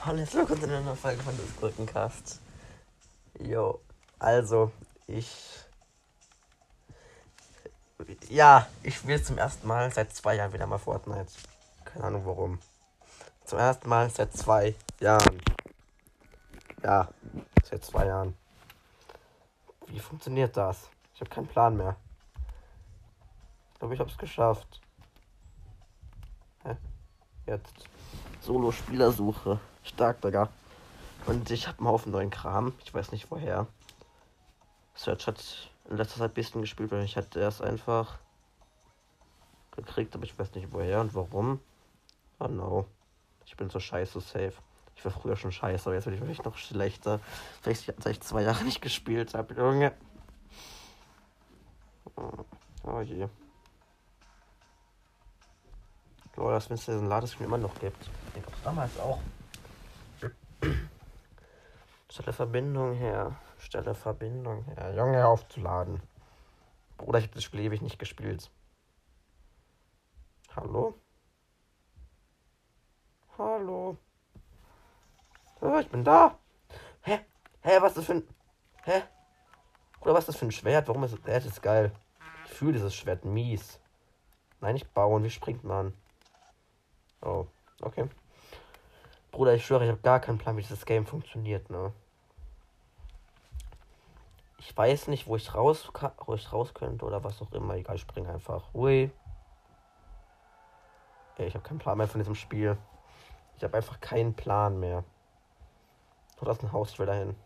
Hallo, herzlich willkommen zu einer neuen Folge von des Gurkencast. Jo, also, ich. Ja, ich spiele zum ersten Mal seit zwei Jahren wieder mal Fortnite. Keine Ahnung warum. Zum ersten Mal seit zwei Jahren. Ja, seit zwei Jahren. Wie funktioniert das? Ich habe keinen Plan mehr. Ich glaube, ich habe es geschafft. Jetzt. Solo-Spielersuche. Stark, Digga. Und ich habe einen Haufen neuen Kram. Ich weiß nicht woher. Search hat in letzter Zeit ein bisschen gespielt, weil ich hatte erst einfach gekriegt, aber ich weiß nicht woher und warum. Oh no. Ich bin so scheiße safe. Ich war früher schon scheiße, aber jetzt bin ich wirklich noch schlechter. Vielleicht seit ich zwei Jahre nicht gespielt habe. Junge. Oh je. Lol, dass wenn es diesen Ladescreen immer noch gibt. Den gab es damals auch. Stelle Verbindung her. Stelle Verbindung her. Junge, aufzuladen. Bruder, ich habe das Spiel ewig nicht gespielt. Hallo? Hallo? Oh, ich bin da. Hä? Hä, was ist das für ein... Hä? Oder was ist das für ein Schwert? Warum ist das... Das ist geil. Ich fühle dieses Schwert mies. Nein, nicht bauen. Wie springt man? Oh, okay. Bruder, ich schwöre, ich habe gar keinen Plan, wie dieses Game funktioniert, ne? Ich weiß nicht, wo ich raus, wo ich raus könnte oder was auch immer. Egal, ich springe einfach. Ui. Ich habe keinen Plan mehr von diesem Spiel. Ich habe einfach keinen Plan mehr. Oh, das ist ein Haus, ich will dahin.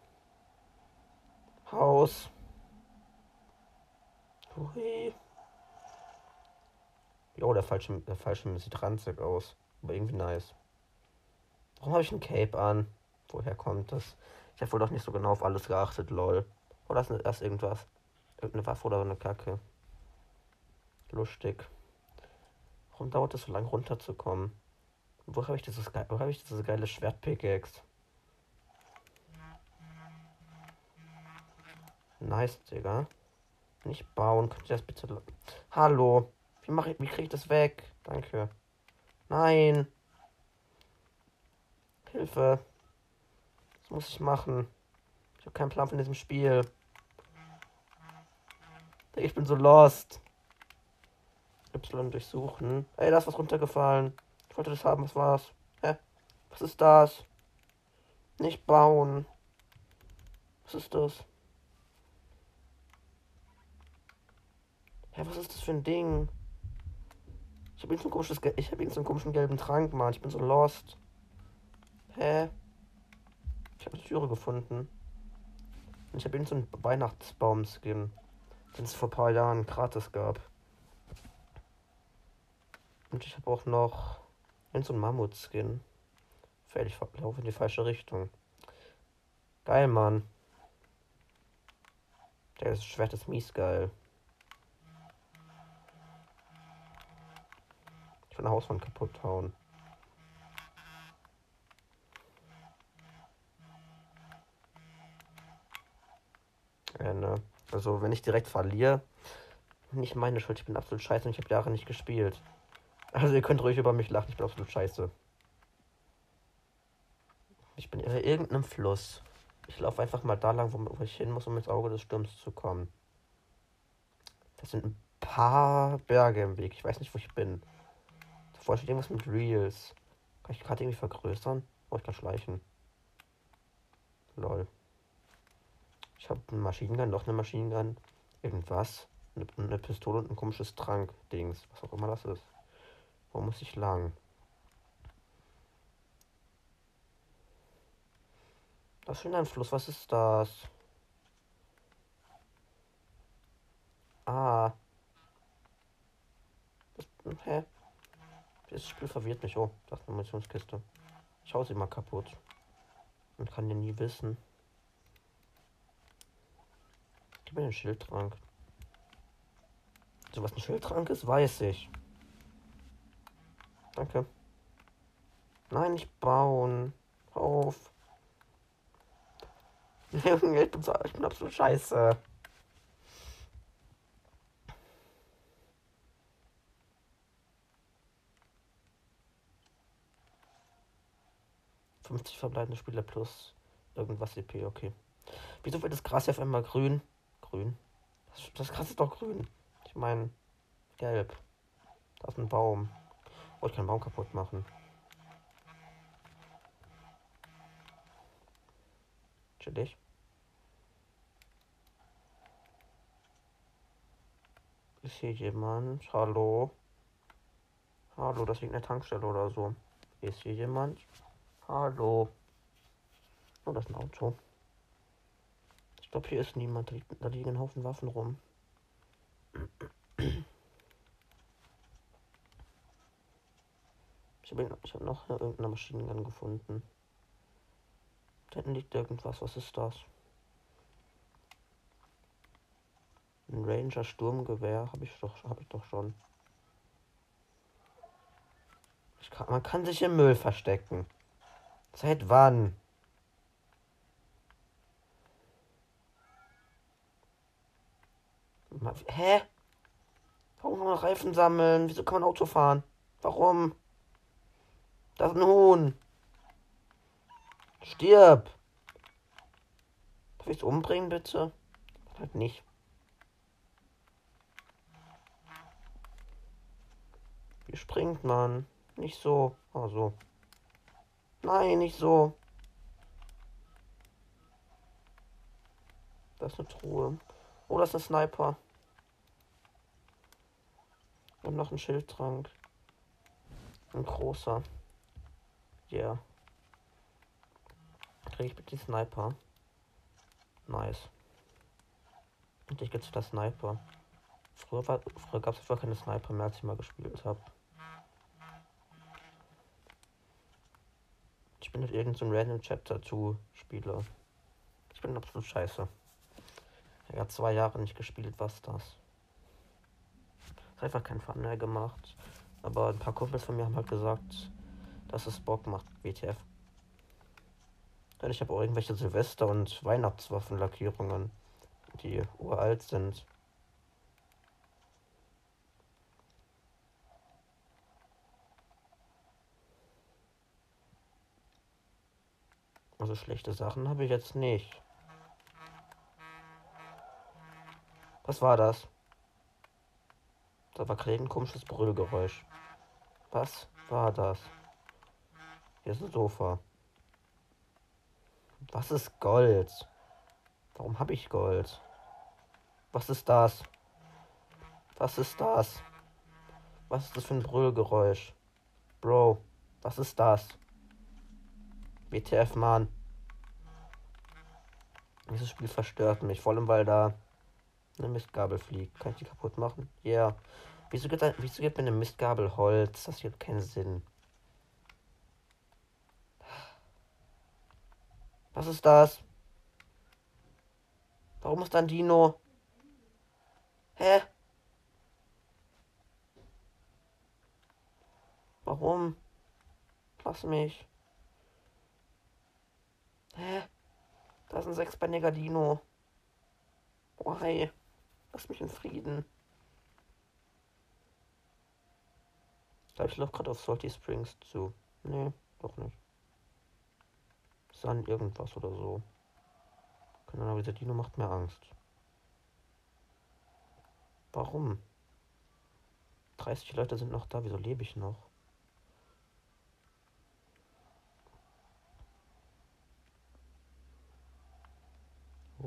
Haus. Hui. Jo, der falsche, der falsche sieht ranzig aus. Aber irgendwie nice. Warum habe ich ein Cape an? Woher kommt das? Ich habe wohl doch nicht so genau auf alles geachtet, lol. Oder ist das irgendwas? Irgendeine Waffe oder eine Kacke? Lustig. Warum dauert es so lange runterzukommen? Wo habe ich dieses wo habe ich dieses geile Schwert Pickaxe? Nice, Digga. Nicht bauen. Könnt ihr das bitte. Hallo. Wie mache ich. Wie kriege ich das weg? Danke. Nein. Hilfe. Was muss ich machen? Ich habe keinen Plan von diesem Spiel. Ich bin so lost. Y durchsuchen. Ey, da ist was runtergefallen. Ich wollte das haben, was war's? Hä? Was ist das? Nicht bauen. Was ist das? Hä, was ist das für ein Ding? Ich habe so komisches ich habe so einen komischen gelben Trank, Mann. Ich bin so lost. Hä? Ich habe eine Türe gefunden. Und ich habe irgend so Weihnachtsbaum-Skin, den es vor ein paar Jahren gratis gab. Und ich habe auch noch irgend so Mammut-Skin. Ich laufe in die falsche Richtung. Geil, Mann. Der Schwert ist mies geil. Eine Hauswand kaputt hauen. Ja, ne? Also, wenn ich direkt verliere, nicht meine Schuld. Ich bin absolut scheiße und ich habe Jahre nicht gespielt. Also, ihr könnt ruhig über mich lachen. Ich bin absolut scheiße. Ich bin in irgendeinem Fluss. Ich laufe einfach mal da lang, wo ich hin muss, um ins Auge des Sturms zu kommen. Das sind ein paar Berge im Weg. Ich weiß nicht, wo ich bin. Steht irgendwas mit Reels. Kann ich gerade irgendwie vergrößern? Oh, ich kann schleichen. Lol. Ich habe eine Maschinengun, noch eine Maschinengun. Irgendwas. Eine, eine Pistole und ein komisches Trank-Dings. Was auch immer das ist. Wo muss ich lang? Das ist schon ein Fluss. Was ist das? Ah. Das, hä? Das Spiel verwirrt mich. Oh, das ist eine Munitionskiste. Ich hau sie mal kaputt. Man kann ja nie wissen. Gib mir den Schildtrank. So was ein Schildtrank ist, weiß ich. Danke. Nein, nicht bauen. Auf. Junge, ich bin, so, ich bin absolut scheiße. 50 verbleibende Spieler plus irgendwas EP, okay. Wieso wird das Gras hier auf einmal grün? Grün? Das, das Gras ist doch grün. Ich meine, gelb. Da ist ein Baum. Ich wollte keinen Baum kaputt machen. Chillig. Ist hier jemand? Hallo? Hallo, das liegt eine Tankstelle oder so. Ist hier jemand? Hallo? Oh, das ist ein Auto. Ich glaube, hier ist niemand. Da, liegen ein Haufen Waffen rum. Ich habe hab noch irgendeine Maschinengun gefunden. Da hinten liegt irgendwas. Was ist das? Ein Ranger Sturmgewehr habe ich doch habe ich doch schon. Kann, man kann sich im Müll verstecken. Seit wann? Hä? Warum kann man Reifen sammeln? Wieso kann man Auto fahren? Warum? Das ist ein Huhn. Stirb. Darf ich es umbringen, bitte? Halt nicht. Wie springt man? Nicht so. Also. Nein, nicht so. Das ist eine Truhe. Oh, das ist ein Sniper. Und noch ein Schildtrank. Ein großer. Ja. Yeah. Kriege ich bitte die Sniper? Nice. Und ich geht's wieder Sniper. Früher, früher gab es einfach keine Sniper mehr, als ich mal gespielt habe. Ich bin halt irgendein so Random Chapter 2 Spieler. Ich bin absolut scheiße. Er hat zwei Jahre nicht gespielt, was das? Hat einfach keinen Fun mehr gemacht. Aber ein paar Kumpels von mir haben halt gesagt, dass es Bock macht, WTF. Denn ich habe auch irgendwelche Silvester- und Weihnachtswaffenlackierungen, die uralt sind. Also schlechte Sachen habe ich jetzt nicht. Was war das? Da war gerade ein komisches Brüllgeräusch. Was war das? Hier ist ein Sofa. Was ist Gold? Warum habe ich Gold? Was ist das? Was ist das? Was ist das für ein Brüllgeräusch? Bro, was ist das? WTF, Mann. Dieses Spiel verstört mich, vor allem weil da eine Mistgabel fliegt. Kann ich die kaputt machen? Ja. Yeah. Wieso gibt, wieso gibt mir eine Mistgabel Holz? Das hier hat keinen Sinn. Was ist das? Warum ist da ein Dino? Hä? Warum? Lass mich. Hä? Da ist ein sechsbeiniger Dino. Why? Lass mich in Frieden. Da ich noch gerade auf Salty Springs zu. Nee, doch nicht. San irgendwas oder so. Keine Ahnung, dieser Dino macht mir Angst. Warum? 30 Leute sind noch da, wieso lebe ich noch?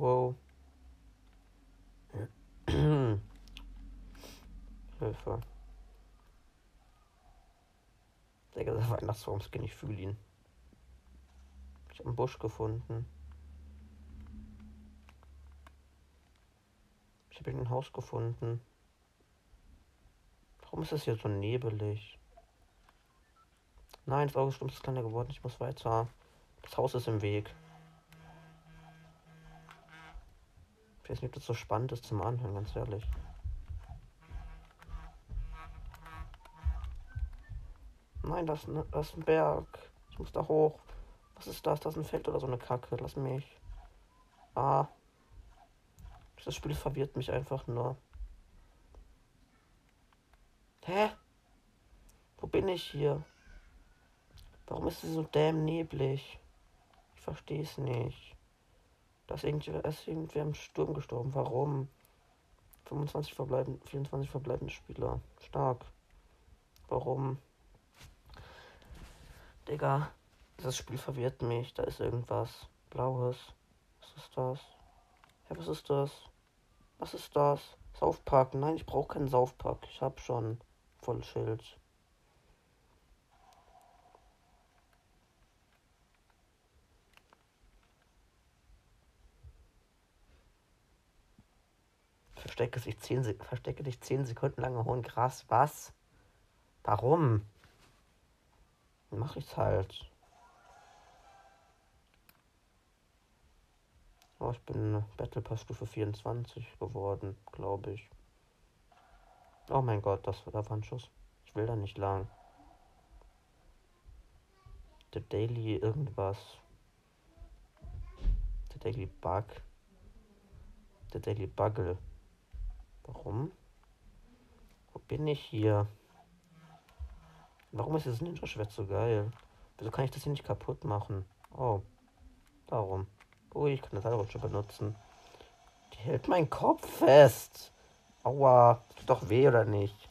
Wow. Hilfe. Der ganze Weihnachtsbaum-Skin, ich fühle ihn. Ich habe einen Busch gefunden. Ich habe ein Haus gefunden. Warum ist es hier so nebelig? Nein, das Auge ist kleiner geworden. Ich muss weiter. Das Haus ist im Weg. Ich weiß nicht, ob das so spannend ist zum Anhören, ganz ehrlich. Nein, das, das ist ein Berg. Ich muss da hoch. Was ist das? Das ist ein Feld oder so eine Kacke. Lass mich. Ah. Das Spiel verwirrt mich einfach nur. Hä? Wo bin ich hier? Warum ist es so dämm neblig? Ich verstehe es nicht. Da ist irgendwer, ist irgendwer im Sturm gestorben. Warum? 25 verbleiben, 24 verbleibende Spieler. Stark. Warum? Digga, das Spiel verwirrt mich. Da ist irgendwas. Blaues. Was ist das? Ja, was ist das? Was ist das? Saufpark. Nein, ich brauche keinen Saufpark. Ich habe schon voll Verstecke, sich 10, verstecke dich 10 Sekunden lang im hohen Gras. Was? Warum? Dann mach ich's halt. Oh, ich bin Battle Pass Stufe 24 geworden, glaube ich. Oh mein Gott, das war ein Schuss. Ich will da nicht lang. The Daily irgendwas. The Daily Bug. The Daily Buggle. Warum? Wo bin ich hier? Warum ist das Ninja-Schwert so geil? Wieso kann ich das hier nicht kaputt machen? Oh, darum. Oh, ich kann das Seilrutsche benutzen. Die hält meinen Kopf fest. Aua, tut doch weh, oder nicht?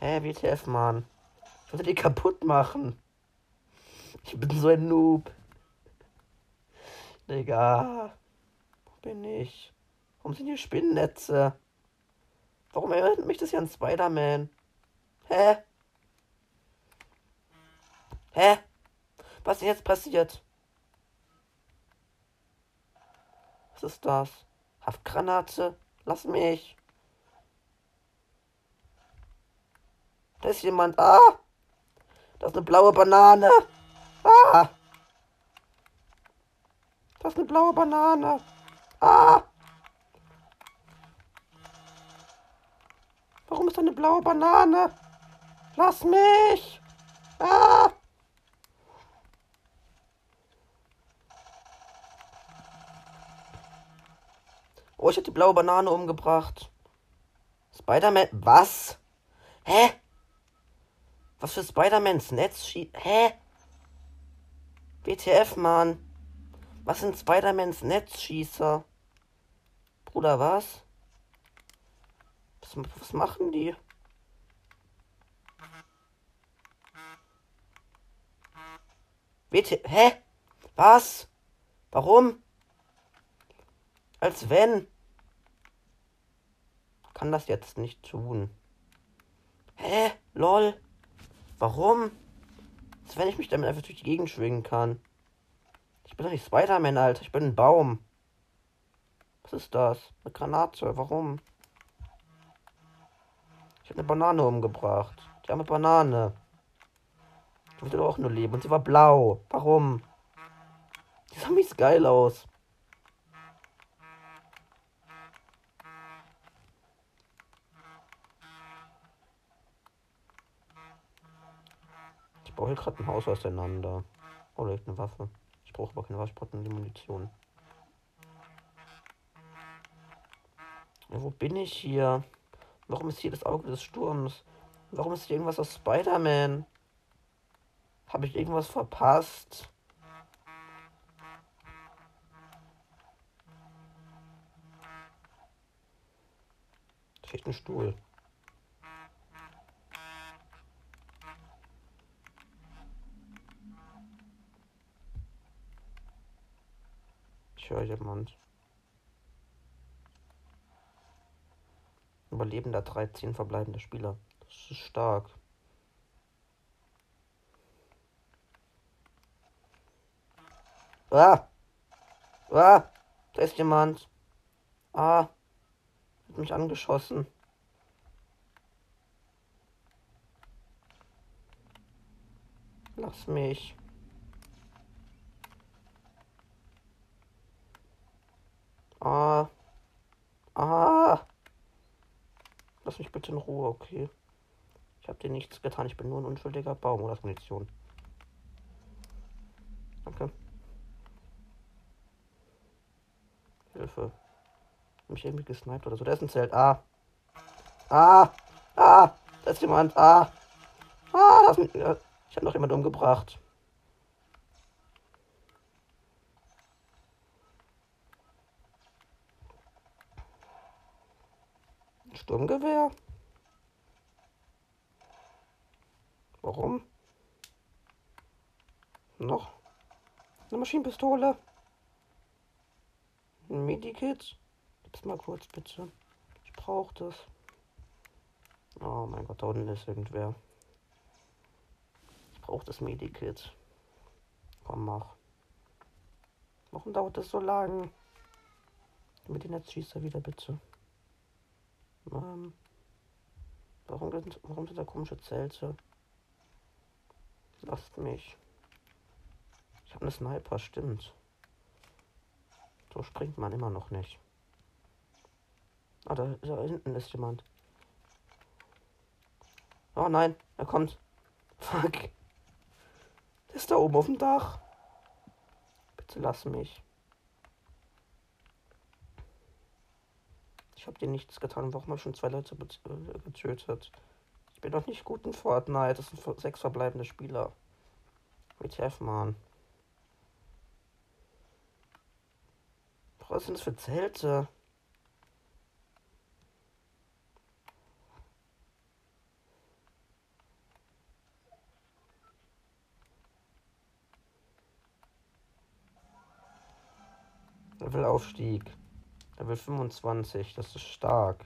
Hä, WTF, Mann. Ich wollte die kaputt machen. Ich bin so ein Noob. Digga. Wo bin ich? Warum sind hier Spinnennetze? Warum erinnert mich das ja an Spider-Man? Hä? Hä? Was ist jetzt passiert? Was ist das? Haftgranate? Lass mich. Da ist jemand. Ah! Das ist eine blaue Banane. Ah! Das ist eine blaue Banane. Ah! Warum ist da eine blaue Banane? Lass mich! Ah! Oh, ich hab die blaue Banane umgebracht. Spider-Man. Was? Hä? Was für Spider-Mans Netz? Hä? WTF, Mann. Was sind Spider-Mans Netzschießer? Bruder, was? Was, machen die? WT. Hä? Was? Warum? Als wenn. Kann das jetzt nicht tun. Hä? Lol. Warum? Als wenn ich mich damit einfach durch die Gegend schwingen kann. Ich bin doch nicht Spider-Man, Alter. Ich bin ein Baum. Was ist das? Eine Granate. Warum? Ich habe eine Banane umgebracht. Die arme Banane. Die wollte doch auch nur leben. Und sie war blau. Warum? Die sah mies geil aus. Ich baue hier gerade ein Haus auseinander. Oh, eine Waffe. Ich brauche aber keine Waffe, ich brauche nur die Munition. Ja, wo bin ich hier? Warum ist hier das Auge des Sturms? Warum ist hier irgendwas aus Spider-Man? Habe ich irgendwas verpasst? Fehlt ein Stuhl. Ich höre jemand. Überlebender 13 verbleibende Spieler. Das ist stark. Ah! Ah! Da ist jemand. Ah! Hat mich angeschossen. Lass mich. Ah. Ah. Lass mich bitte in Ruhe, okay? Ich habe dir nichts getan. Ich bin nur ein unschuldiger Baum oder Munition. Danke. Hilfe. Mich irgendwie gesniped oder so. Da ist ein Zelt. Ah. Ah. Ah. Da ist jemand. Ah. Ah. Das, ich habe noch jemand umgebracht. Sturmgewehr? Warum? Noch? Eine Maschinenpistole? Ein Medikit? Gib's mal kurz, bitte. Ich brauche das. Oh mein Gott, da unten ist irgendwer. Ich brauche das Medikit. Komm, mach. Warum dauert das so lang? Mit den Netzschießer wieder, bitte. Ähm, warum, warum sind da komische Zelte? Lasst mich. Ich habe eine Sniper, stimmt. So springt man immer noch nicht. Ah, da, da hinten ist jemand. Oh nein, er kommt. Fuck. Der ist da oben auf dem Dach. Bitte lass mich. Ich habe dir nichts getan. Warum habe schon zwei Leute äh, getötet? Ich bin doch nicht gut in Fortnite. Das sind sechs verbleibende Spieler. WTF, Mann. Was sind das für Zelte? Levelaufstieg. Level 25, das ist stark.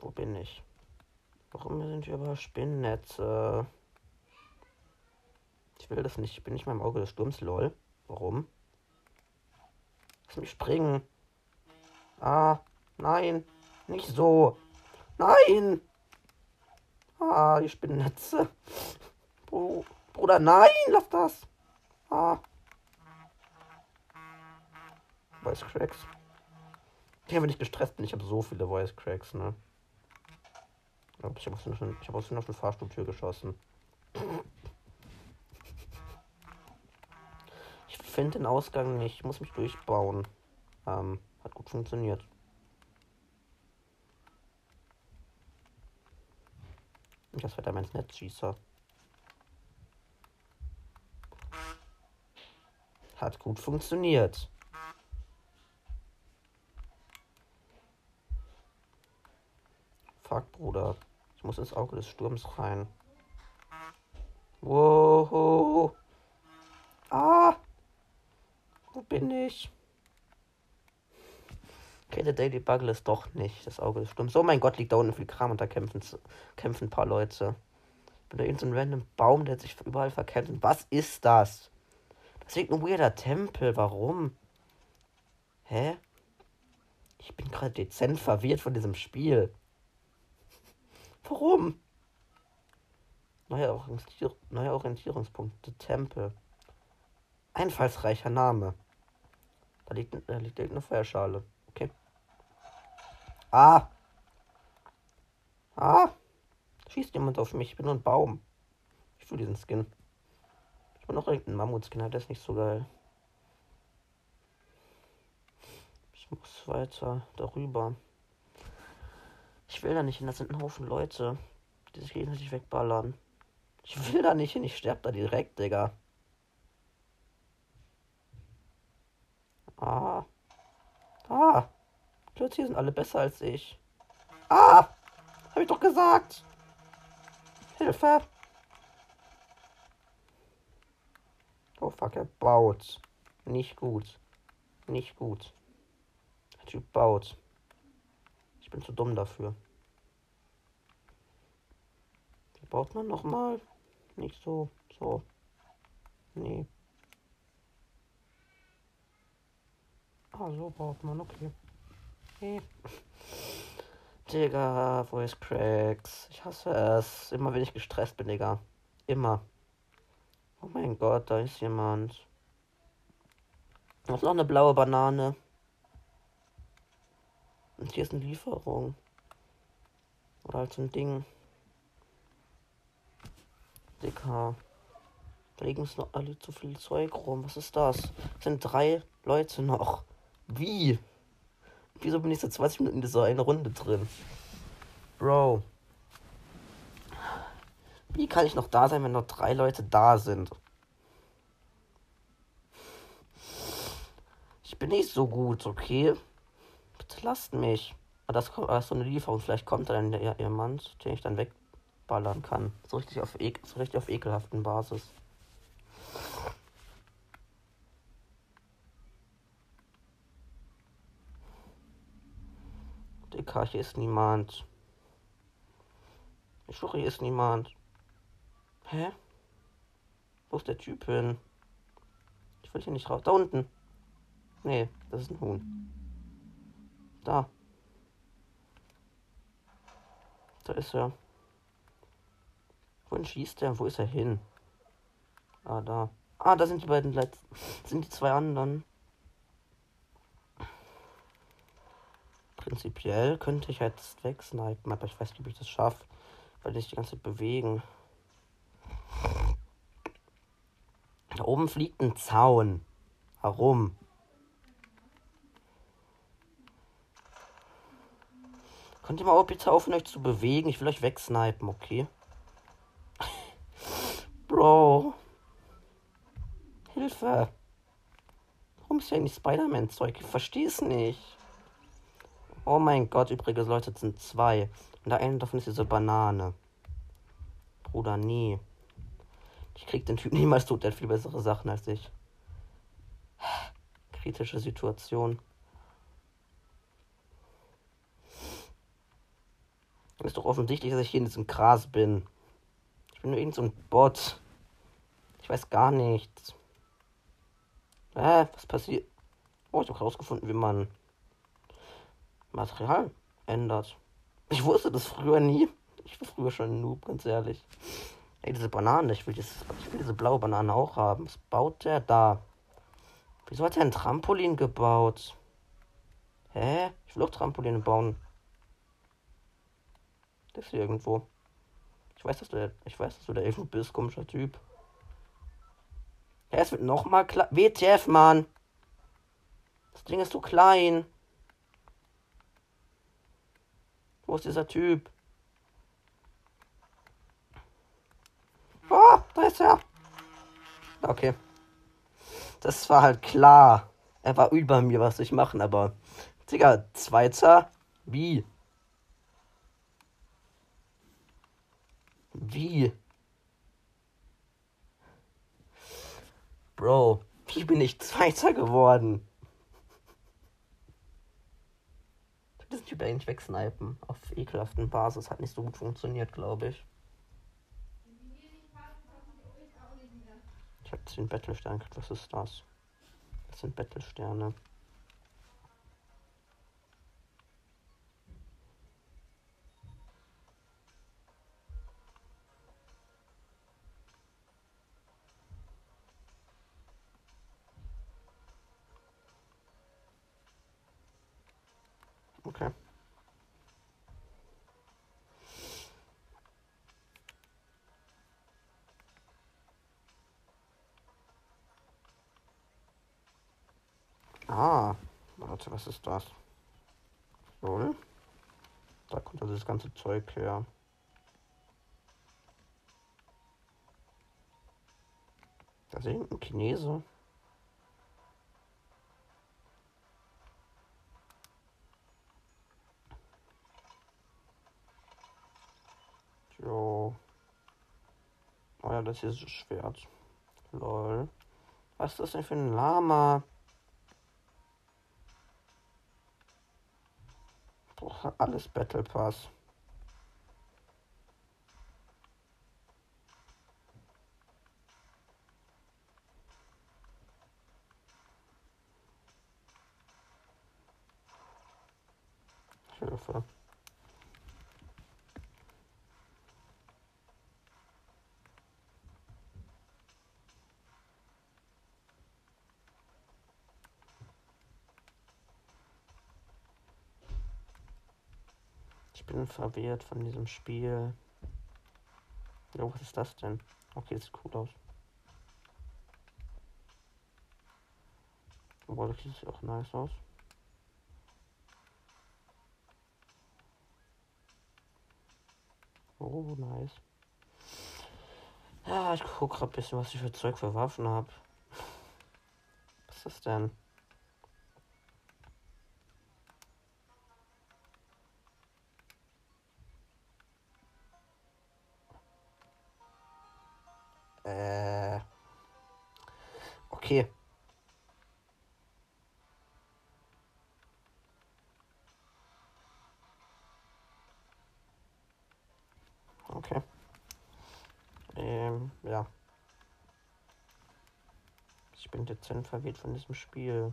Wo bin ich? Warum sind wir über Spinnnetze? Ich will das nicht. Ich bin nicht mal im Auge des Sturms, lol. Warum? Lass mich springen. Ah, nein. Nicht so. Nein! Ah, die Spinnnetze. Bruder, nein, lass das. Ah. Voice Cracks. Ich habe nicht gestresst bin. Ich habe so viele Voice Cracks, ne? Ich habe aus, hab aus der Fahrstuhltür geschossen. Ich finde den Ausgang nicht. Ich muss mich durchbauen. Ähm, hat gut funktioniert. Das wird mein Netzschießer. Hat gut funktioniert. Fuck, Bruder. Ich muss ins Auge des Sturms rein. Wow. Ah. Wo bin ich? Okay, der Daily Bugle ist doch nicht das Auge des Sturms. Oh mein Gott, liegt da unten viel Kram und da kämpfen, kämpfen ein paar Leute. Ich bin da irgendein so random Baum, der sich überall verkämpft. Was ist das? Das liegt ein weirder Tempel. Warum? Hä? Ich bin gerade dezent verwirrt von diesem Spiel. Warum? Neuer, Orientier Neuer Orientierungspunkt. Tempel. Einfallsreicher Name. Da liegt, da liegt irgendeine Feuerschale. Okay. Ah! Ah! Schießt jemand auf mich. Ich bin nur ein Baum. Ich will diesen Skin. Ich will noch irgendeinen Mammut-Skin, der ist nicht so geil. Ich muss weiter darüber. Ich will da nicht hin, das sind ein Haufen Leute, die sich gegenseitig wegballern. Ich will da nicht hin, ich sterbe da direkt, Digga. Ah. Ah. Hier sind alle besser als ich. Ah! Hab ich doch gesagt! Hilfe! Oh fuck, er baut. Nicht gut. Nicht gut. Der Typ baut. Ich bin zu dumm dafür. Baut man nochmal? Nicht so. So. Nee. Ah, so baut man, okay. Nee. Digga, Voice Cracks. Ich hasse es. Immer wenn ich gestresst bin, Digga. Immer. Oh mein Gott, da ist jemand. Ist noch eine blaue Banane. Und hier ist eine Lieferung. Oder halt so ein Ding. Dicker. Da liegen noch alle zu viel Zeug rum. Was ist das? das? sind drei Leute noch. Wie? Wieso bin ich seit 20 Minuten in dieser eine Runde drin? Bro. Wie kann ich noch da sein, wenn noch drei Leute da sind? Ich bin nicht so gut, okay? Bitte lasst mich. Aber das, das ist so eine Lieferung. Vielleicht kommt dann der Mann, den ich dann wegballern kann. So richtig auf, so richtig auf ekelhaften Basis. Dicker, hier ist niemand. Ich schwöre, hier ist niemand. Hä? Wo ist der Typ hin? Ich will hier nicht raus. Da unten. Nee, das ist ein Huhn. Da. Da ist er. Wohin schießt er? Wo ist er hin? Ah, da. Ah, da sind die beiden letzten. Sind die zwei anderen. Prinzipiell könnte ich jetzt wegsnipen, aber ich weiß nicht, ob ich das schaffe, weil die sich die ganze Zeit bewegen. Da oben fliegt ein Zaun. Warum? Könnt ihr mal bitte aufhören, euch zu bewegen? Ich will euch wegsnipen, okay? Bro. Hilfe. Warum ist ja nicht Spider-Man-Zeug? Ich verstehe es nicht. Oh mein Gott, übrigens, Leute, es sind zwei. Und der eine davon ist diese Banane. Bruder, nee. Ich krieg den Typ niemals tot, der hat viel bessere Sachen als ich. Kritische Situation. Ist doch offensichtlich, dass ich hier in diesem Gras bin. Nur irgend so ein Bot. Ich weiß gar nichts. Äh, was passiert? Oh, ich habe herausgefunden, wie man Material ändert. Ich wusste das früher nie. Ich war früher schon ein Noob, ganz ehrlich. Ey, diese Banane, ich will, dieses, ich will diese blaue Banane auch haben. Was baut der da? Wieso hat er ein Trampolin gebaut? Hä? Ich will auch Trampoline bauen. Das ist hier irgendwo. Weiß, dass du, ich weiß, dass du da irgendwo bist, komischer Typ. Es wird nochmal klar. WTF, Mann! Das Ding ist so klein. Wo ist dieser Typ? Oh, da ist er. Okay. Das war halt klar. Er war über mir, was ich machen, aber. Digga, Zweiter? Wie? Wie? Bro, wie bin ich Zweiter geworden? Diesen Typ eigentlich wegsnipen. Auf ekelhaften Basis. Hat nicht so gut funktioniert, glaube ich. Ich habe 10 Battlesterne. Was ist das? Das sind Battlesterne. Was ist das? Lol. Da kommt also das ganze Zeug her. Da ist irgendein Chinese. Jo. Oh ja, das hier ist Schwert. Lol. Was ist das denn für ein Lama? Boah, alles Battle Pass. Hilfe. Bin verwirrt von diesem Spiel. Jo, was ist das denn? Okay, sieht cool aus. Obwohl, das sieht auch nice aus. Oh, nice. Ja, ich gucke gerade ein bisschen, was ich für Zeug für Waffen habe. Was ist das denn? Okay. Okay. Ähm, ja. Ich bin dezent verwirrt von diesem Spiel.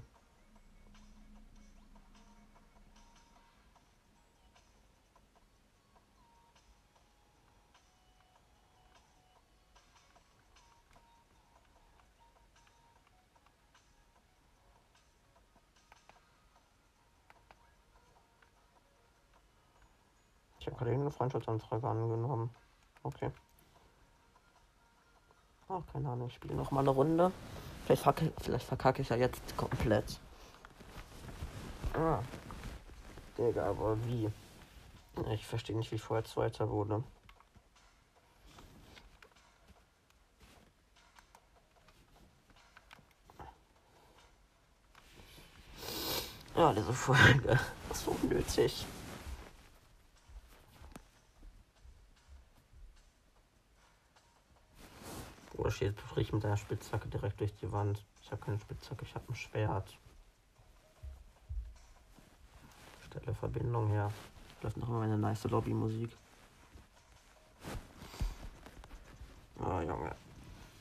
Freundschaftsanfrage angenommen. Okay. Ach, keine Ahnung, ich spiele noch mal eine Runde. Vielleicht, verkacke, vielleicht verkacke ich ja jetzt komplett. Ah. Digga, aber wie? Ich verstehe nicht, wie ich vorher Zweiter wurde. Ja, diese Folge ist so steht sprich mit deiner Spitzhacke direkt durch die Wand. Ich habe keine Spitzhacke, ich habe ein Schwert. Stelle Verbindung her. Läuft noch immer meine nice Lobby-Musik. Ah, Junge.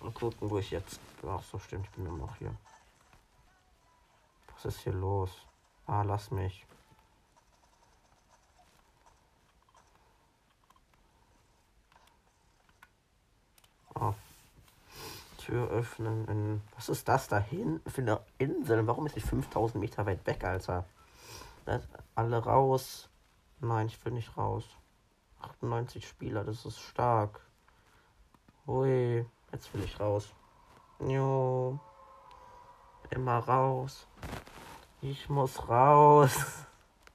Mal gucken, wo ich jetzt. Ach so, stimmt, ich bin immer noch hier. Was ist hier los? Ah, lass mich. Tür öffnen. In, was ist das da hinten für eine Insel? Warum ist die 5000 Meter weit weg, Alter? Das, alle raus. Nein, ich will nicht raus. 98 Spieler, das ist stark. Hui, jetzt will ich raus. Jo. Immer raus. Ich muss raus.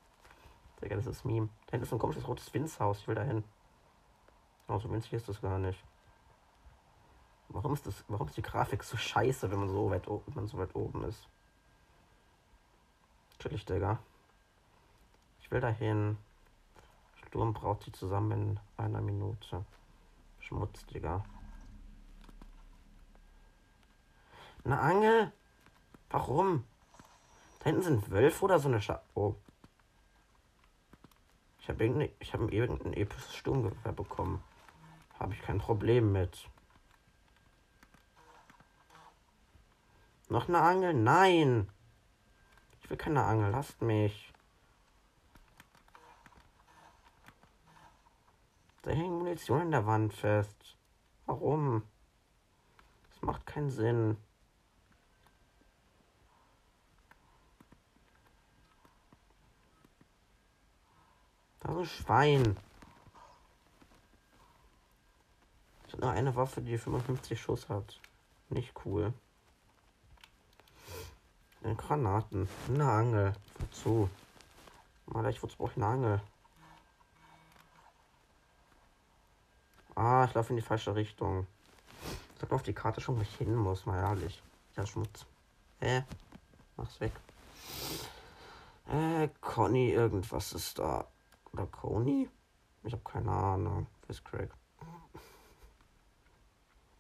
Digga, das ist Meme. Da hinten ist ein komisches rotes Winzhaus. Ich will da hin. Oh, so winzig ist das gar nicht. Warum ist das, warum ist die Grafik so scheiße, wenn man so weit, wenn man so weit oben ist? Chillig, Digga. Ich will dahin. Sturm braucht sie zusammen in einer Minute. Schmutz, Digga. Eine Angel? Warum? Da hinten sind Wölfe oder so eine Scha Oh. Ich habe irgendein, ich habe irgendein episches Sturmgewehr bekommen. Habe ich kein Problem mit. Noch eine Angel? Nein! Ich will keine Angel, lasst mich. Da hängt Munition in der Wand fest. Warum? Das macht keinen Sinn. Da ist ein Schwein. Ich habe nur eine Waffe, die 55 Schuss hat. Nicht cool. Granaten. Eine Angel. Wozu? Mal, ich wozu brauche ich eine Angel? Ah, ich laufe in die falsche Richtung. Ich sag auf die Karte schon, wo ich hin muss, mal ehrlich. Ja, Schmutz. Hä? Mach's weg. Äh, Conny, irgendwas ist da. Oder Coney? Ich habe keine Ahnung. Wer ist Craig?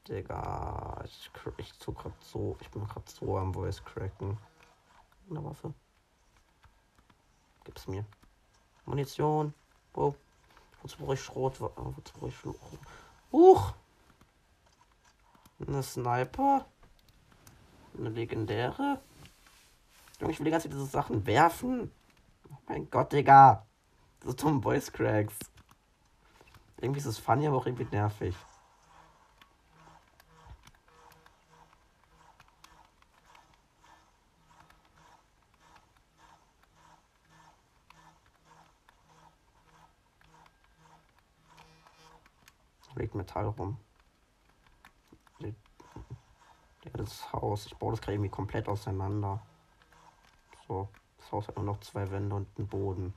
Digga, ich, ich, so grad so, ich bin gerade so am Voice cracken eine Waffe. Gib's mir. Munition. Wo? Wozu brauche ich Schrot? Wozu brauche ich? Huch! Eine Sniper? Eine legendäre? Junge, ich will die ganze Zeit diese Sachen werfen. Oh mein Gott, Digga. So dumm Voice Cracks. Irgendwie ist es funny, aber auch irgendwie nervig. Liegt Metall rum. Ja, das Haus. Ich baue das gerade irgendwie komplett auseinander. So. Das Haus hat nur noch zwei Wände und einen Boden.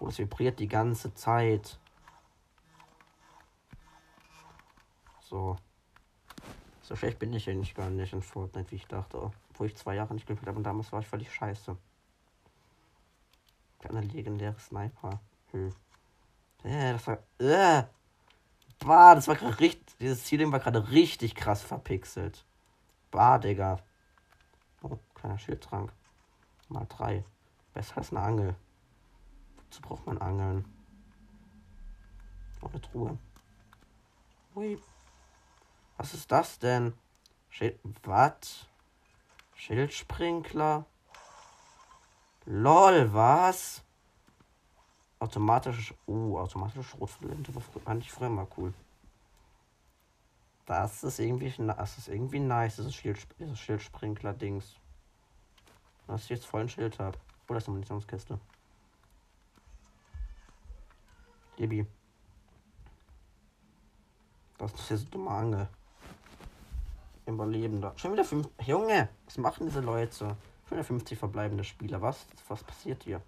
Oh, es vibriert die ganze Zeit. So. So schlecht bin ich eigentlich gar nicht in Fortnite, wie ich dachte. Obwohl ich zwei Jahre nicht gespielt habe und damals war ich völlig scheiße. Eine legendäre Sniper. Hm. Äh, das war. Äh. Bah, das war gerade richtig. Dieses Ziel war gerade richtig krass verpixelt. Bah, Digga. Oh, kleiner Schildtrank. Mal drei. Besser als eine Angel. Wozu braucht man Angeln? Auch eine Truhe. Ui. Was ist das denn? Schild. Was? Schildsprinkler? LOL, was? Automatische. Uh, automatische Schrotflinte fand ich früher mal cool. Das ist irgendwie, das ist irgendwie nice, dieses, Schild, dieses Schildsprinkler-Dings. Dass ich jetzt vollen Schild habe. Oh, das ist eine Munitionskiste. Debi. Das ist jetzt dumme Angel. Überlebender. Schon wieder fünf. Junge, was machen diese Leute? Schon wieder 50 verbleibende Spieler. Was? Was passiert hier?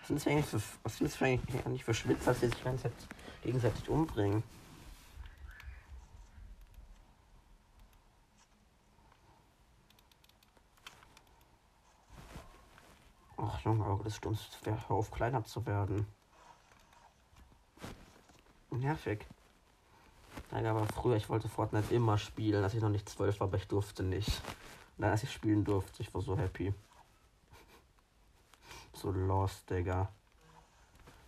Was sind das eigentlich für, was sind das eigentlich für Schwitzer, die sich gegenseitig umbringen? Ach Junge, Auge des Sturms, hör auf kleiner zu werden. Nervig. Ja, aber früher, ich wollte Fortnite immer spielen, als ich noch nicht zwölf war, aber ich durfte nicht. Dann, als ich spielen durfte, ich war so happy. So lost, Digga.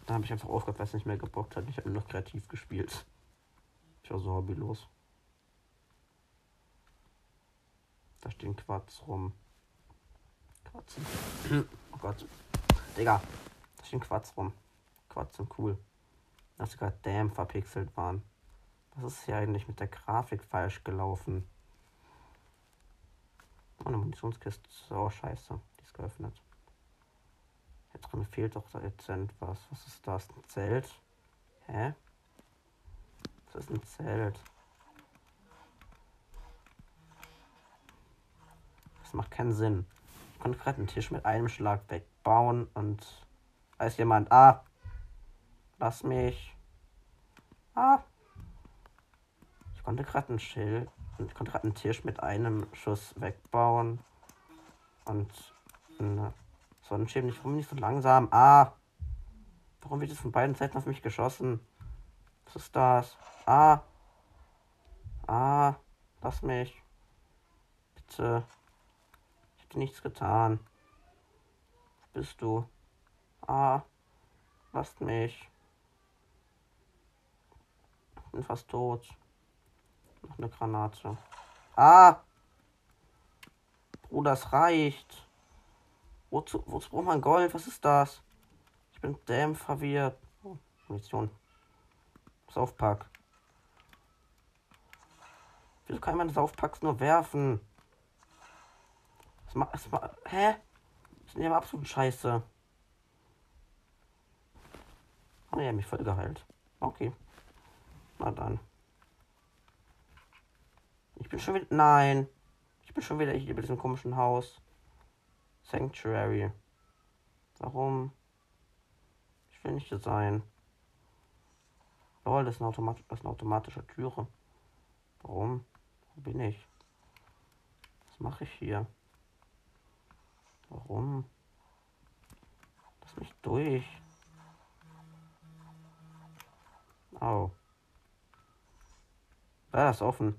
Da habe ich einfach aufgehört, weil es nicht mehr gebockt hat. Ich habe nur noch kreativ gespielt. Ich war so hobbylos. Da stehen Quads rum. Quads. oh Gott. Digga. Da stehen Quads rum. Quads sind cool. Dass gerade damn verpixelt waren. Was ist hier eigentlich mit der Grafik falsch gelaufen? Oh, eine Munitionskiste. Oh, scheiße. Die ist geöffnet. Hier drin fehlt doch dezent was. Was ist das? Ein Zelt? Hä? Das ist ein Zelt. Das macht keinen Sinn. Ich konnte gerade einen Tisch mit einem Schlag wegbauen und da ist jemand. Ah! Lass mich. Ah! Ich konnte gerade ein Schild. Ich konnte gerade einen Tisch mit einem Schuss wegbauen. Und eine Sonnenschirm nicht, warum nicht so langsam? Ah! Warum wird es von beiden Seiten auf mich geschossen? Was ist das? Ah! Ah! Lass mich. Bitte. Ich hab nichts getan. Wo bist du? Ah! Lasst mich. Ich bin fast tot. Noch eine Granate. Ah! Bruder, das reicht. Wozu, wozu braucht man Gold? Was ist das? Ich bin damn verwirrt. Oh, Munition. Saufpack. Wieso kann man Saufpacks nur werfen? Das macht. Das macht hä? Das ist ja absolut scheiße. Oh, ja, mich voll geheilt. Okay. Na dann. Ich bin schon wieder. Nein. Ich bin schon wieder hier bei diesem komischen Haus. Sanctuary. Warum? Ich will nicht hier sein. Lol, das ist, eine Automat das ist eine automatische Türe. Warum? Wo bin ich? Was mache ich hier? Warum? Lass mich durch. Au. Da ist offen.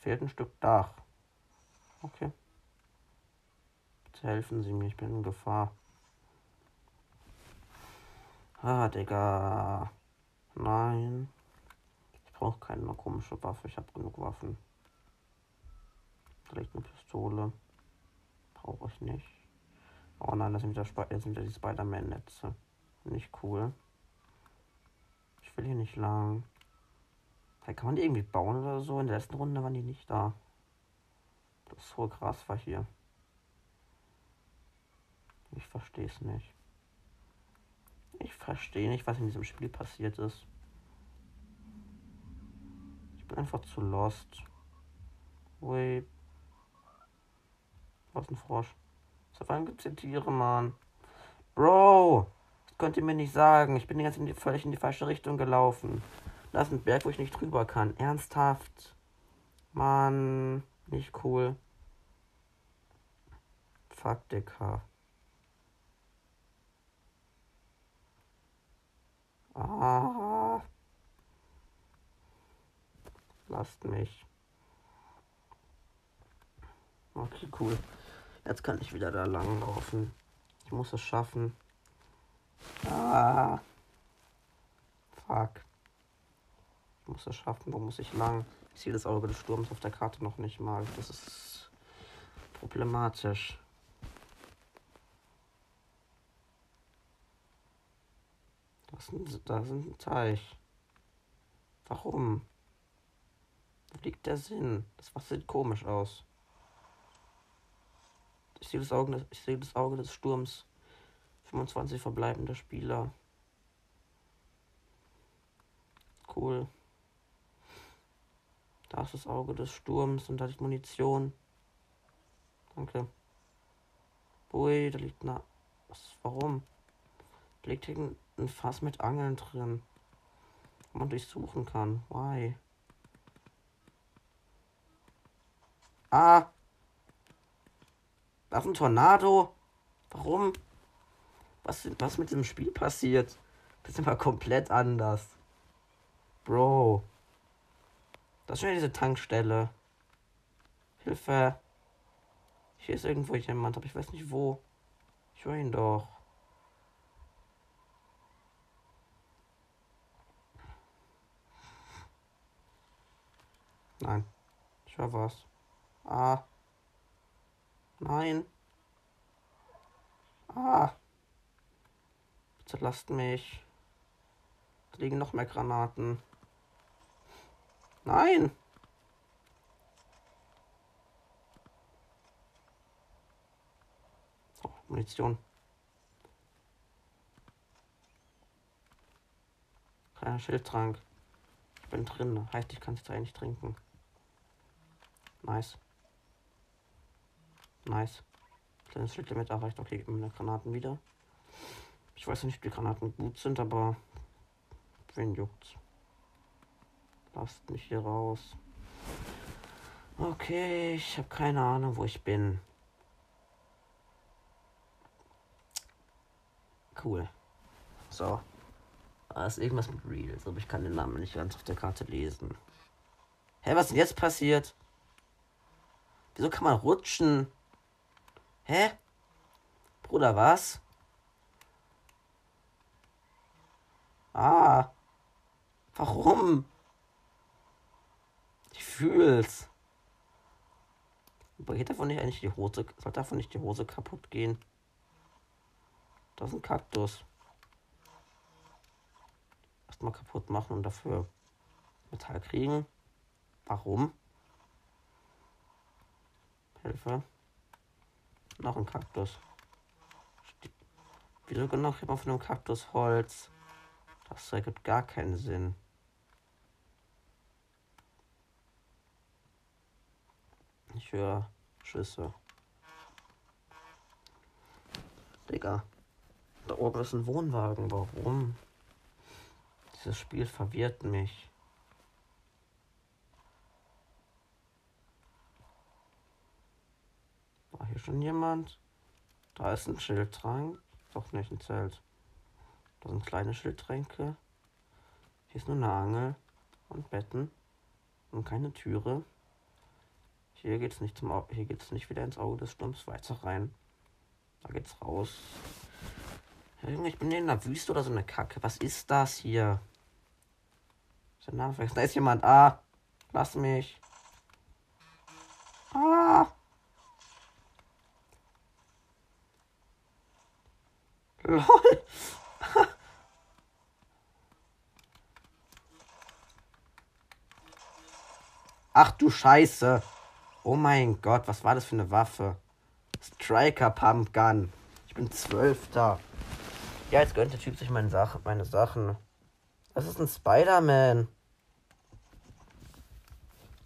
Fehlt ein Stück Dach. Okay. Bitte helfen Sie mir, ich bin in Gefahr. Ah, Digga. Nein. Ich brauche keine komische Waffe. Ich habe genug Waffen. Vielleicht eine Pistole. Brauche ich nicht. Oh nein, das sind wieder, Sp das sind wieder die Spider-Man-Netze. Nicht cool. Ich will hier nicht lang. Hey, kann man die irgendwie bauen oder so? In der letzten Runde waren die nicht da. Das so krass war hier. Ich verstehe es nicht. Ich verstehe nicht, was in diesem Spiel passiert ist. Ich bin einfach zu lost. Wait. Was ein Frosch. Seit wann gibt es hier Tiere, Mann? Bro! Das könnt ihr mir nicht sagen. Ich bin die ganze Zeit völlig in die falsche Richtung gelaufen. Da ist ein Berg, wo ich nicht drüber kann. Ernsthaft. Mann, nicht cool. Fuck, Dicker. Ah. Lasst mich. Okay, cool. Jetzt kann ich wieder da lang laufen. Ich muss es schaffen. Ah. Fuck. Muss es schaffen. Wo muss ich lang? Ich sehe das Auge des Sturms auf der Karte noch nicht mal. Das ist problematisch. Das ist, da ist ein Teich. Warum? Wo liegt der Sinn? Das Wasser sieht komisch aus. Ich sehe das Auge, ich sehe das Auge des Sturms. 25 verbleibende Spieler. Cool. Da ist das Auge des Sturms und da liegt Munition. Danke. Ui, da liegt eine. Was, warum? Da liegt hier ein Fass mit Angeln drin. Wo man durchsuchen kann. Why? Ah! Da ist ein Tornado. Warum? Was, was mit diesem Spiel passiert? Das ist immer komplett anders. Bro. Das ist schon diese Tankstelle. Hilfe. Hier ist irgendwo jemand, aber ich weiß nicht wo. Ich höre ihn doch. Nein. Ich höre was. Ah. Nein. Ah. Bitte lasst mich. Da liegen noch mehr Granaten. Nein. Oh, Munition. Kleiner Schildtrank. Ich bin drin. Heißt, ich kann es jetzt eigentlich trinken. Nice. Nice. Kleines Schildlimit erreicht. Okay, gib mir Granaten wieder. Ich weiß nicht, wie Granaten gut sind, aber wen juckt's? Lasst mich hier raus. Okay, ich habe keine Ahnung, wo ich bin. Cool. So. Da ist irgendwas mit Reels, aber ich kann den Namen nicht ganz auf der Karte lesen. Hä, was ist denn jetzt passiert? Wieso kann man rutschen? Hä? Bruder, was? Ah. Warum? Ich fühl's. Aber geht davon nicht eigentlich die Hose? Soll davon nicht die Hose kaputt gehen? Das ist ein Kaktus. Erstmal kaputt machen und dafür Metall kriegen. Warum? Hilfe. Noch ein Kaktus. Wieso genau kriegt von einem Kaktus Holz? Das ergibt gar keinen Sinn. Ich höre Schüsse. Digga. Da oben ist ein Wohnwagen. Warum? Dieses Spiel verwirrt mich. War hier schon jemand? Da ist ein Schildtrank. Doch nicht ein Zelt. Da sind kleine Schildtränke. Hier ist nur eine Angel und Betten und keine Türe. Hier geht's nicht zum hier geht's nicht wieder ins Auge des Sturms weiter rein. Da geht's raus. Junge, ich bin in der Wüste oder so eine Kacke. Was ist das hier? Der Name vergessen? Da ist jemand. Ah, lass mich. Ah. Lol. Ach du Scheiße. Oh mein Gott, was war das für eine Waffe? Striker Pump Gun. Ich bin Zwölfter. Ja, jetzt gönnt der Typ sich meine, Sache, meine Sachen. Das ist ein Spider-Man.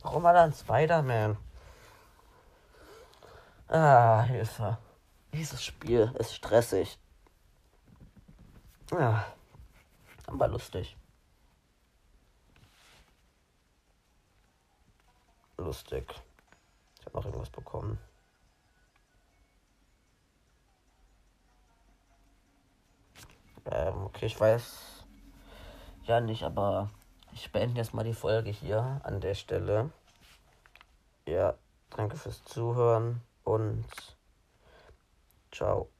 Warum war da ein Spider-Man? Ah, Hilfe. Dieses Spiel ist stressig. Ja, aber lustig. Lustig. Noch irgendwas bekommen. Ähm, okay, ich weiß. Ja, nicht, aber ich beende jetzt mal die Folge hier an der Stelle. Ja, danke fürs Zuhören und ciao.